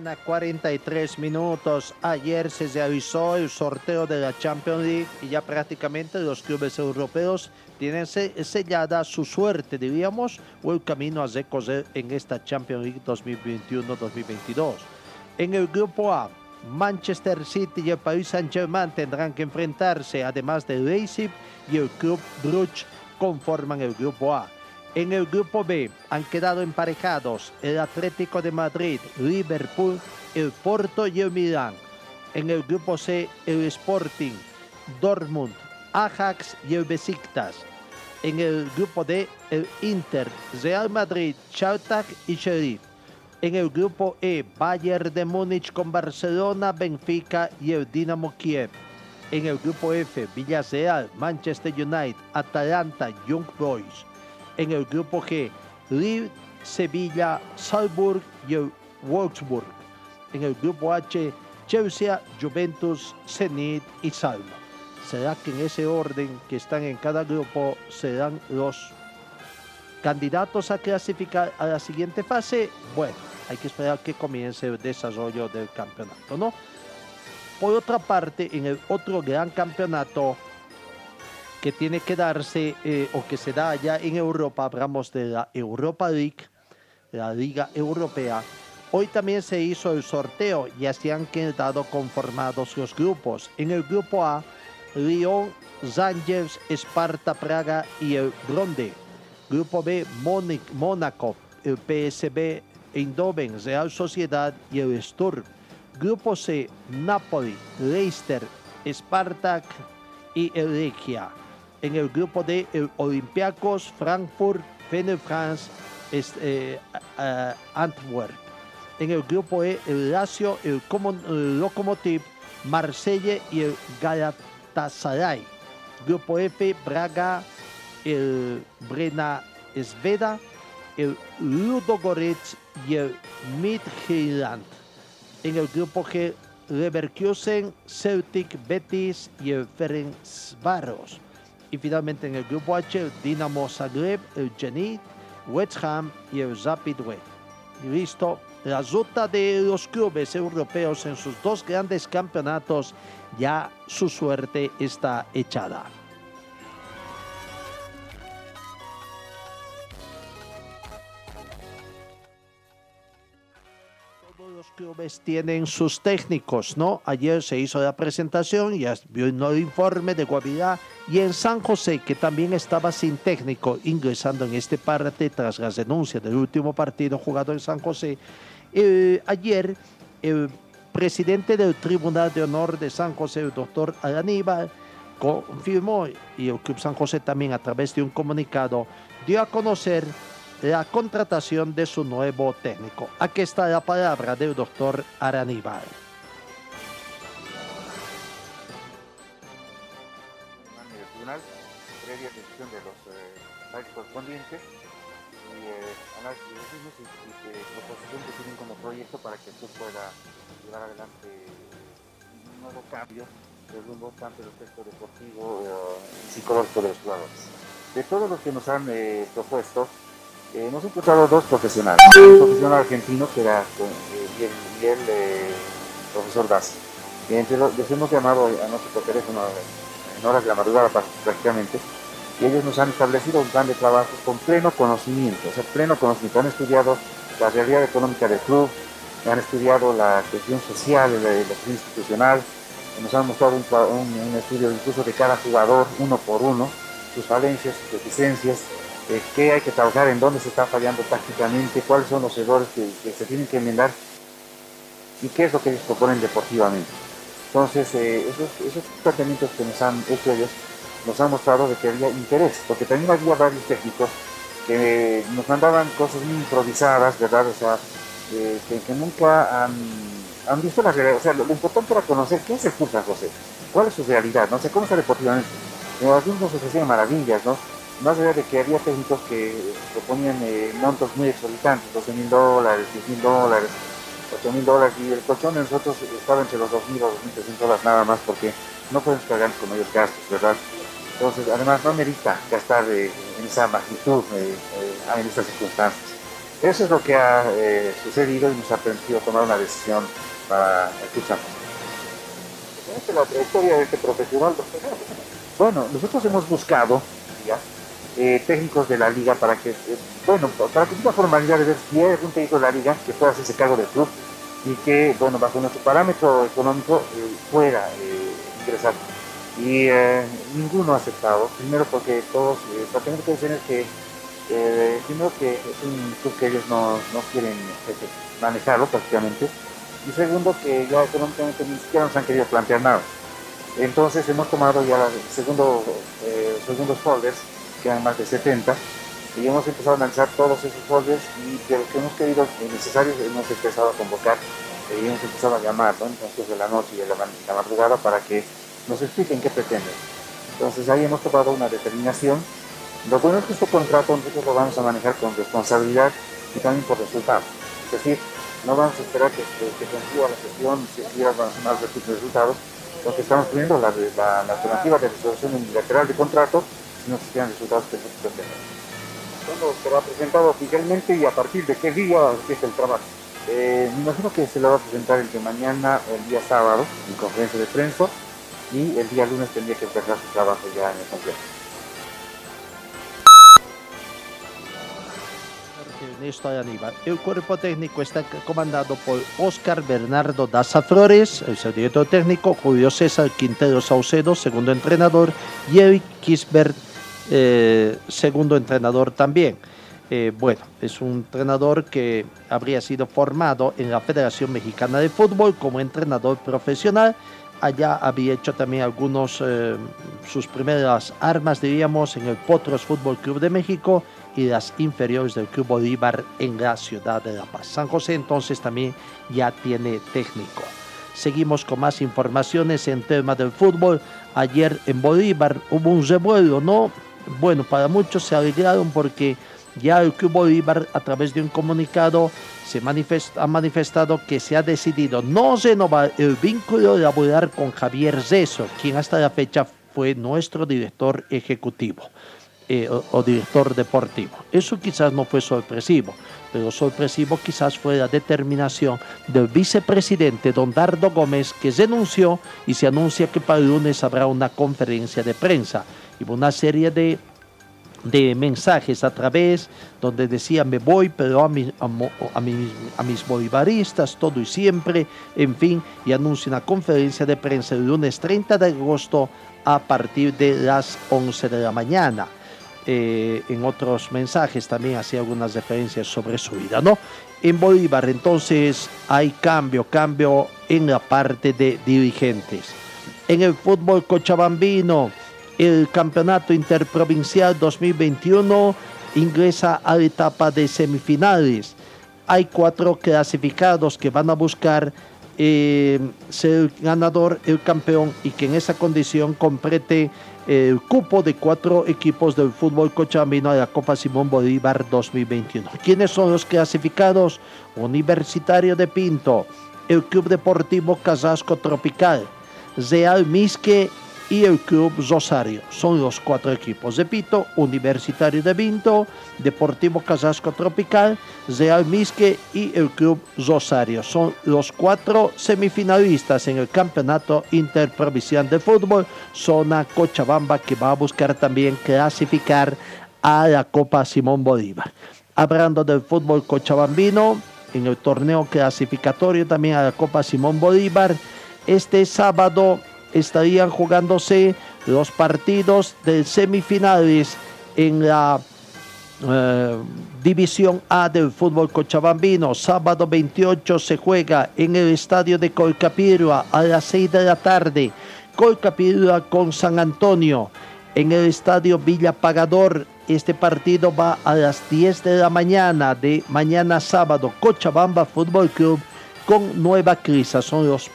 Mañana 43 minutos. Ayer se realizó el sorteo de la Champions League y ya prácticamente los clubes europeos tienen sellada su suerte, diríamos, o el camino a recorrer en esta Champions League 2021-2022. En el grupo A, Manchester City y el Paris Saint-Germain tendrán que enfrentarse, además de Leipzig y el Club Brugge conforman el grupo A. En el grupo B han quedado emparejados el Atlético de Madrid, Liverpool, el Porto y el Milán. En el grupo C el Sporting, Dortmund, Ajax y el Besiktas. En el grupo D el Inter, Real Madrid, Chartak y Sheriff. En el grupo E Bayern de Múnich con Barcelona, Benfica y el Dinamo Kiev. En el grupo F Villarreal, Manchester United, Atalanta, Young Boys en el grupo G, Lille, Sevilla, Salzburg y Wolfsburg. En el grupo H, Chelsea, Juventus, Zenit y Salmo. ¿Será que en ese orden que están en cada grupo serán los candidatos a clasificar a la siguiente fase? Bueno, hay que esperar que comience el desarrollo del campeonato, ¿no? Por otra parte, en el otro gran campeonato, que tiene que darse eh, o que se da allá en Europa, hablamos de la Europa League, la Liga Europea. Hoy también se hizo el sorteo y así han quedado conformados los grupos. En el grupo A, Lyon, Rangers, Esparta, Praga y el Bronde. Grupo B, Mónaco, el PSB, Eindhoven, Real Sociedad y el Sturm. Grupo C, Napoli, Leicester, Spartak y el en el grupo de el Olympiacos, Frankfurt, France, eh, Antwerp. En el grupo E, el Lazio, el, Lokomotiv, Marsella y el Galatasaray. Grupo F, Braga, el Brena Sveda, el Ludogorets y el Midtjylland. En el grupo G, Leverkusen, Celtic, Betis y el Ferencváros. Y finalmente en el grupo H, el Dinamo Zagreb, el Zenit, West Ham y el Rapid. Y listo, la ruta de los clubes europeos en sus dos grandes campeonatos, ya su suerte está echada. los clubes tienen sus técnicos, ¿no? Ayer se hizo la presentación, ya vio el informe de Guavirá y en San José, que también estaba sin técnico, ingresando en este parte tras las denuncias del último partido jugado en San José. Eh, ayer, el presidente del Tribunal de Honor de San José, el doctor Araníbal, confirmó, y el Club San José también a través de un comunicado, dio a conocer la contratación de su nuevo técnico. Aquí está la palabra del doctor Araníbal. Eh, correspondientes y eh, análisis de los mismos y, y proposición que tienen como proyecto para que se pueda llevar adelante un nuevo cambio de rumbo tanto en el aspecto deportivo eh, y psicológico de los jugadores. De todos los que nos han eh, propuesto, eh, hemos encontrado dos profesionales. Un profesional argentino que era eh, y el, eh, profesor Das. Y entre los, les hemos llamado a nosotros teléfono en horas de la madrugada prácticamente y ellos nos han establecido un plan de trabajo con pleno conocimiento, o sea, pleno conocimiento. Han estudiado la realidad económica del club, han estudiado la cuestión social, la, la cuestión institucional, nos han mostrado un, estudio incluso de cada jugador, uno por uno, sus falencias, sus deficiencias, eh, qué hay que trabajar, en dónde se está fallando tácticamente, cuáles son los errores que, que, se tienen que enmendar y qué es lo que ellos proponen deportivamente. Entonces, eh, esos, esos planteamientos que nos han hecho ellos nos han mostrado de que había interés, porque también había varios técnicos que nos mandaban cosas muy improvisadas, ¿verdad? O sea, eh, que, nunca han, visto la realidad. O sea, lo, importante era conocer qué es el San José, cuál es su realidad, no sé cómo está deportivamente. En algunos nos ofrecían maravillas, ¿no? Más allá de que había técnicos que proponían eh, montos muy exorbitantes, 12 mil dólares, 10 mil dólares, 8 mil dólares, y el colchón de nosotros estaba entre los 2 mil o 2 mil 300 dólares nada más, porque no podemos pagar con mayores gastos, ¿verdad? Entonces, además, no merita gastar eh, en esa magnitud eh, en estas circunstancias. Eso es lo que ha eh, sucedido y nos ha permitido tomar una decisión para San José. la trayectoria de este profesional, bueno, nosotros hemos buscado ya, eh, técnicos de la liga para que, eh, bueno, para que tenga formalidad de ver si hay algún técnico de la liga que pueda hacerse cargo del club y que, bueno, bajo nuestro parámetro económico pueda ingresar y eh, ninguno ha aceptado, primero porque todos, eh, para tener que decir que eh, primero que es un club que ellos no, no quieren manejarlo prácticamente, y segundo que ya económicamente ni siquiera nos han querido plantear nada. Entonces hemos tomado ya los segundo, segundos folders, que hay más de 70, y hemos empezado a analizar todos esos folders y de los que hemos querido necesarios hemos empezado a convocar y hemos empezado a llamar ¿no? entonces de la noche y de la, la madrugada para que nos expliquen qué pretenden. Entonces ahí hemos tomado una determinación. Lo bueno es que este contrato nosotros lo vamos a manejar con responsabilidad y también por resultados. Es decir, no vamos a esperar que, que, que la sesión si a dar resultados, porque estamos poniendo la, la, alternativa de resolución unilateral de contrato si no se resultados que nosotros pretendemos. Cuando será presentado oficialmente y a partir de qué día empieza el trabajo. Eh, me imagino que se lo va a presentar el de mañana el día sábado en conferencia de prensa y el día lunes tendría que empezar su trabajo ya en el complejo. Ernesto Aníbal. El cuerpo técnico está comandado por Oscar Bernardo Daza Flores, el director técnico, Julio César Quintero Saucedo, segundo entrenador, y Eric Kisbert, eh, segundo entrenador también. Eh, bueno, es un entrenador que habría sido formado en la Federación Mexicana de Fútbol como entrenador profesional allá había hecho también algunos, eh, sus primeras armas, diríamos, en el Potros Fútbol Club de México y las inferiores del Club Bolívar en la ciudad de La Paz. San José entonces también ya tiene técnico. Seguimos con más informaciones en tema del fútbol. Ayer en Bolívar hubo un revuelo, ¿no? Bueno, para muchos se alegraron porque ya el Club Bolívar a través de un comunicado se manifesta, ha manifestado que se ha decidido no renovar el vínculo laboral con Javier Zeso, quien hasta la fecha fue nuestro director ejecutivo eh, o, director deportivo. Eso quizás no fue sorpresivo, pero sorpresivo quizás fue la determinación del vicepresidente Don Dardo Gómez, que renunció y se anuncia que para el lunes habrá una conferencia de prensa y una serie de de mensajes a través donde decía me voy pero a, mi, a, a, mi, a, mis bolivaristas todo y siempre en fin y anuncia una conferencia de prensa el lunes 30 de agosto a partir de las 11 de la mañana. Eh, en otros mensajes también hacía algunas referencias sobre su vida no en Bolívar entonces hay cambio cambio en la parte de dirigentes. En el fútbol cochabambino el campeonato interprovincial 2021 ingresa a la etapa de semifinales. Hay cuatro clasificados que van a buscar eh, ser ganador, el campeón y que en esa condición complete el cupo de cuatro equipos del fútbol cochabambino a la Copa Simón Bolívar 2021. ¿Quiénes son los clasificados? Universitario de Pinto, el Club Deportivo Casasco Tropical, Real Misque y el Club Rosario. Son los cuatro equipos. Repito, Universitario de Vinto, Deportivo Casasco Tropical, Real Misque y el Club Rosario. Son los cuatro semifinalistas en el Campeonato Interprovincial de Fútbol, zona Cochabamba, que va a buscar también clasificar a la Copa Simón Bolívar. Hablando del fútbol cochabambino, en el torneo clasificatorio también a la Copa Simón Bolívar, este sábado estarían jugándose los partidos de semifinales en la eh, División A del fútbol cochabambino. Sábado 28 se juega en el estadio de Colcapirua a las 6 de la tarde. Colcapirua con San Antonio. En el estadio Villa Pagador este partido va a las 10 de la mañana de mañana sábado. Cochabamba Fútbol Club con Nueva Crisa. Son los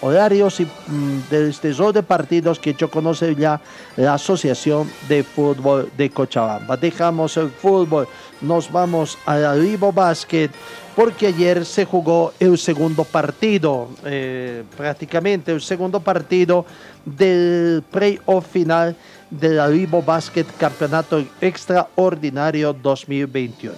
horarios y, mm, de este de partidos que yo conoce ya la Asociación de Fútbol de Cochabamba. Dejamos el fútbol, nos vamos al Ribo Basket porque ayer se jugó el segundo partido, eh, prácticamente el segundo partido del playoff final del Ribo Basket Campeonato Extraordinario 2021.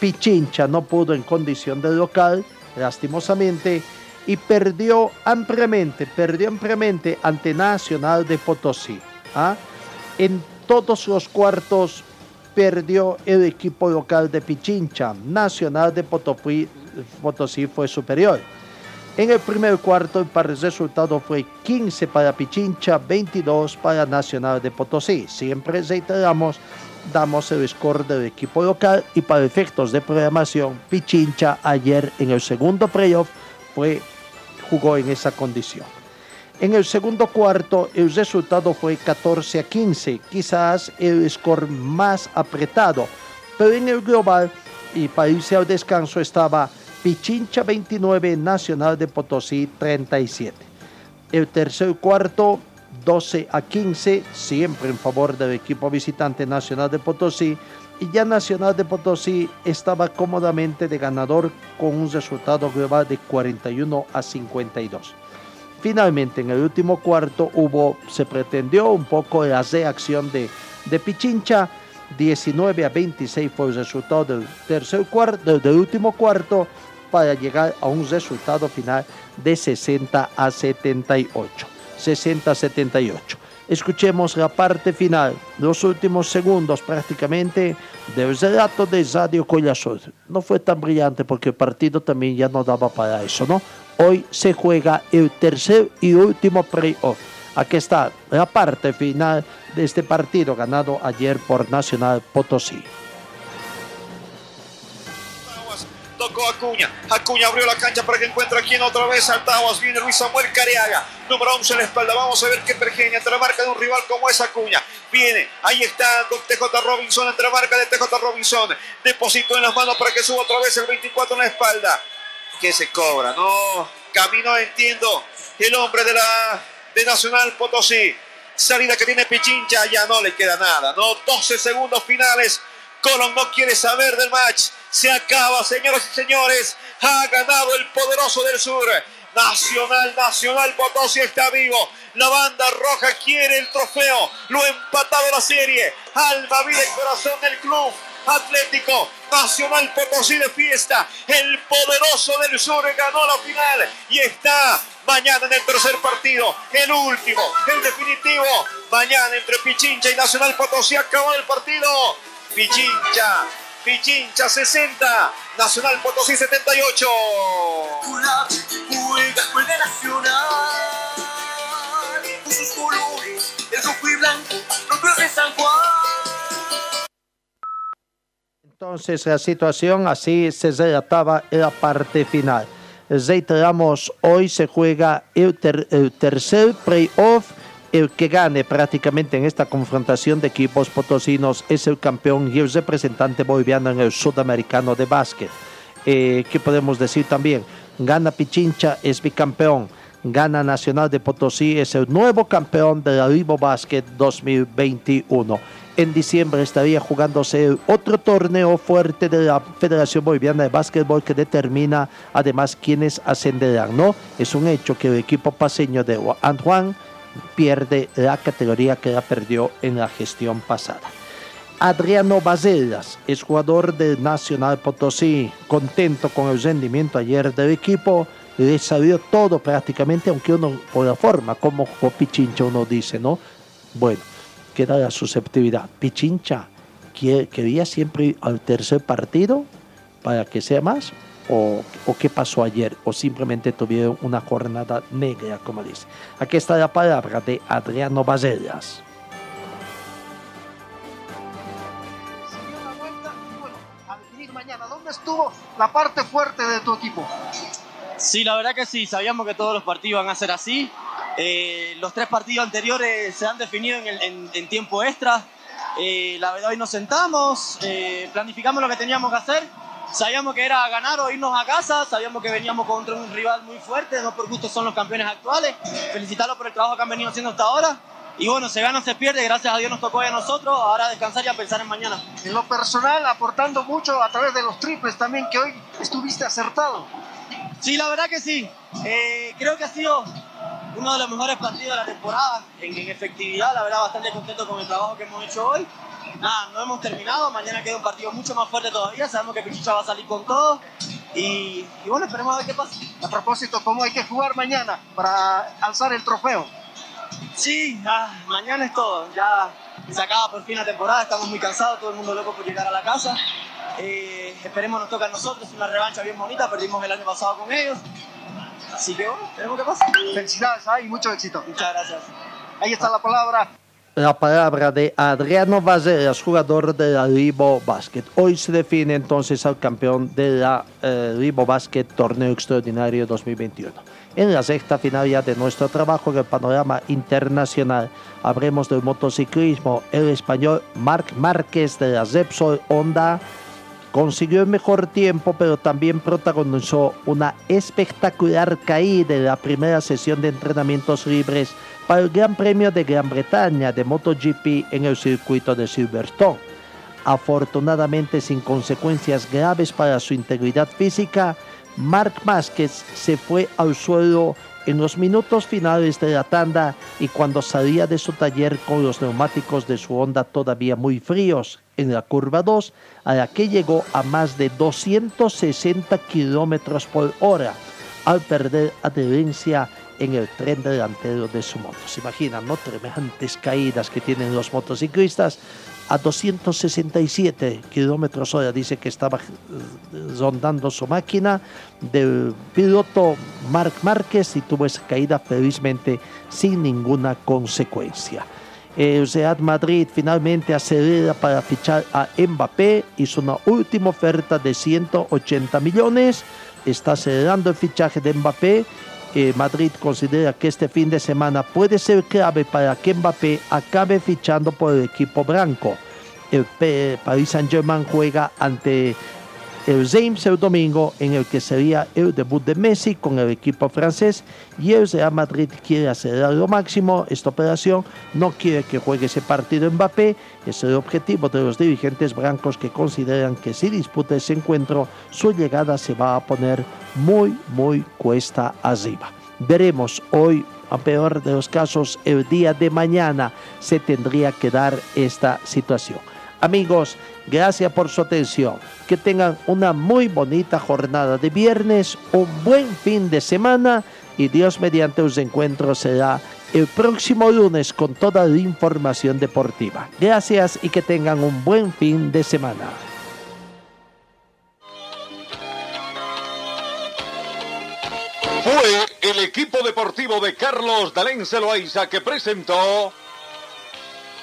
Pichincha no pudo en condición de local, lastimosamente, y perdió ampliamente, perdió ampliamente ante Nacional de Potosí. ¿ah? En todos los cuartos perdió el equipo local de Pichincha. Nacional de Potosí, Potosí fue superior. En el primer cuarto el resultado fue 15 para Pichincha, 22 para Nacional de Potosí. Siempre reiteramos, damos el score del equipo local y para efectos de programación, Pichincha ayer en el segundo playoff fue, jugó en esa condición. En el segundo cuarto el resultado fue 14 a 15, quizás el score más apretado, pero en el global y para irse al descanso estaba Pichincha 29, Nacional de Potosí 37. El tercer cuarto 12 a 15, siempre en favor del equipo visitante Nacional de Potosí. Y ya Nacional de Potosí estaba cómodamente de ganador con un resultado global de 41 a 52. Finalmente, en el último cuarto hubo, se pretendió un poco la reacción de, de Pichincha. 19 a 26 fue el resultado del tercer cuarto, del último cuarto para llegar a un resultado final de 60 a 78. 60 a 78. Escuchemos la parte final, los últimos segundos prácticamente del relato de Radio Collasol. No fue tan brillante porque el partido también ya no daba para eso, ¿no? Hoy se juega el tercer y último playoff. Aquí está la parte final de este partido ganado ayer por Nacional Potosí. Acuña. Acuña abrió la cancha para que encuentre aquí en otra vez Altaguas. Viene Luis Samuel Careaga. Número 11 en la espalda. Vamos a ver qué pergeña entre la marca de un rival como es Acuña. Viene. Ahí está TJ Robinson entre la marca de TJ Robinson. Deposito en las manos para que suba otra vez el 24 en la espalda. Que se cobra. No. Camino entiendo. El hombre de la de Nacional Potosí. Salida que tiene Pichincha. Ya no le queda nada. No. 12 segundos finales. Colón no quiere saber del match. Se acaba, señoras y señores. Ha ganado el poderoso del sur. Nacional, Nacional Potosí está vivo. La banda roja quiere el trofeo. Lo ha empatado la serie. Alma, vida y corazón del club. Atlético Nacional Potosí de fiesta. El poderoso del sur ganó la final y está mañana en el tercer partido. El último, el definitivo. Mañana entre Pichincha y Nacional Potosí acabó el partido. Pichincha, Pichincha 60, Nacional Potosí 78. Entonces la situación así se relataba en la parte final. Reiteramos, hoy se juega el, el tercer playoff el que gane prácticamente en esta confrontación de equipos potosinos es el campeón y el representante boliviano en el sudamericano de básquet. Eh, ¿Qué podemos decir también? Gana Pichincha, es bicampeón. Gana Nacional de Potosí, es el nuevo campeón de la Ribo Basket 2021. En diciembre estaría jugándose otro torneo fuerte de la Federación Boliviana de Básquetbol que determina además quiénes ascenderán, ¿no? Es un hecho que el equipo paseño de Antoine pierde la categoría que la perdió en la gestión pasada. Adriano Basellas es jugador del Nacional Potosí, contento con el rendimiento ayer del equipo, le salió todo prácticamente, aunque uno por la forma, como Pichincha uno dice, ¿no? Bueno, queda la susceptibilidad. Pichincha quería siempre ir al tercer partido para que sea más, o, o, qué pasó ayer, o simplemente tuvieron una jornada negra, como dice. Aquí está la palabra de Adriano Basellas. ¿Dónde estuvo la parte fuerte de tu equipo? Sí, la verdad que sí, sabíamos que todos los partidos van a ser así. Eh, los tres partidos anteriores se han definido en, en, tiempo extra. Eh, la verdad hoy nos sentamos, eh, planificamos lo que teníamos que hacer. Sabíamos que era ganar o irnos a casa, sabíamos que veníamos contra un rival muy fuerte, no por gusto son los campeones actuales. Felicitarlos por el trabajo que han venido haciendo hasta ahora. Y bueno, se gana, se pierde, gracias a Dios nos tocó a nosotros, ahora descansar y a pensar en mañana. En lo personal, aportando mucho a través de los triples también, que hoy estuviste acertado. Sí, la verdad que sí. Eh, creo que ha sido uno de los mejores partidos de la temporada en, efectividad. La verdad, bastante contento con el trabajo que hemos hecho hoy. Nada, no hemos terminado. Mañana queda un partido mucho más fuerte todavía. Sabemos que Pichicha va a salir con todo. Y, y bueno, esperemos a ver qué pasa. A propósito, ¿cómo hay que jugar mañana para alzar el trofeo? Sí, mañana es todo. Ya se acaba por fin la temporada, estamos muy cansados, todo el mundo loco por llegar a la casa. Eh, esperemos nos toca a nosotros, una revancha bien bonita, perdimos el año pasado con ellos. Así que bueno, esperemos que pase. Felicidades y mucho éxito. Muchas gracias. Ahí está la palabra la palabra de Adriano Valleras, jugador de la Ribo Basket. Hoy se define entonces al campeón de la eh, Ribo Basket Torneo Extraordinario 2021. En la sexta final ya de nuestro trabajo en el panorama internacional, habremos del motociclismo. El español Marc Márquez de la Repsol Honda consiguió el mejor tiempo, pero también protagonizó una espectacular caída en la primera sesión de entrenamientos libres para el Gran Premio de Gran Bretaña de MotoGP en el circuito de Silverstone. Afortunadamente sin consecuencias graves para su integridad física, Marc Márquez se fue al suelo en los minutos finales de la tanda y cuando salía de su taller con los neumáticos de su Honda todavía muy fríos en la curva 2, a la que llegó a más de 260 kilómetros por hora al perder adherencia en el tren delantero de su moto. Se imaginan, ¿no? Tremendas caídas que tienen los motociclistas a 267 kilómetros hora. Dice que estaba eh, rondando su máquina del piloto Marc Márquez y tuvo esa caída felizmente sin ninguna consecuencia. El Real Madrid finalmente acelera para fichar a Mbappé, hizo una última oferta de 180 millones, está acelerando el fichaje de Mbappé Madrid considera que este fin de semana puede ser clave para que Mbappé acabe fichando por el equipo blanco. El Paris Saint-Germain juega ante el James el domingo, en el que sería el debut de Messi con el equipo francés, y el Real Madrid quiere acelerar lo máximo esta operación, no quiere que juegue ese partido Mbappé, es el objetivo de los dirigentes blancos que consideran que si disputa ese encuentro, su llegada se va a poner muy, muy cuesta arriba. Veremos hoy, a peor de los casos, el día de mañana se tendría que dar esta situación. Amigos, gracias por su atención. Que tengan una muy bonita jornada de viernes, un buen fin de semana y Dios mediante los encuentros será el próximo lunes con toda la información deportiva. Gracias y que tengan un buen fin de semana. Fue el equipo deportivo de Carlos Dalén Celoaiza que presentó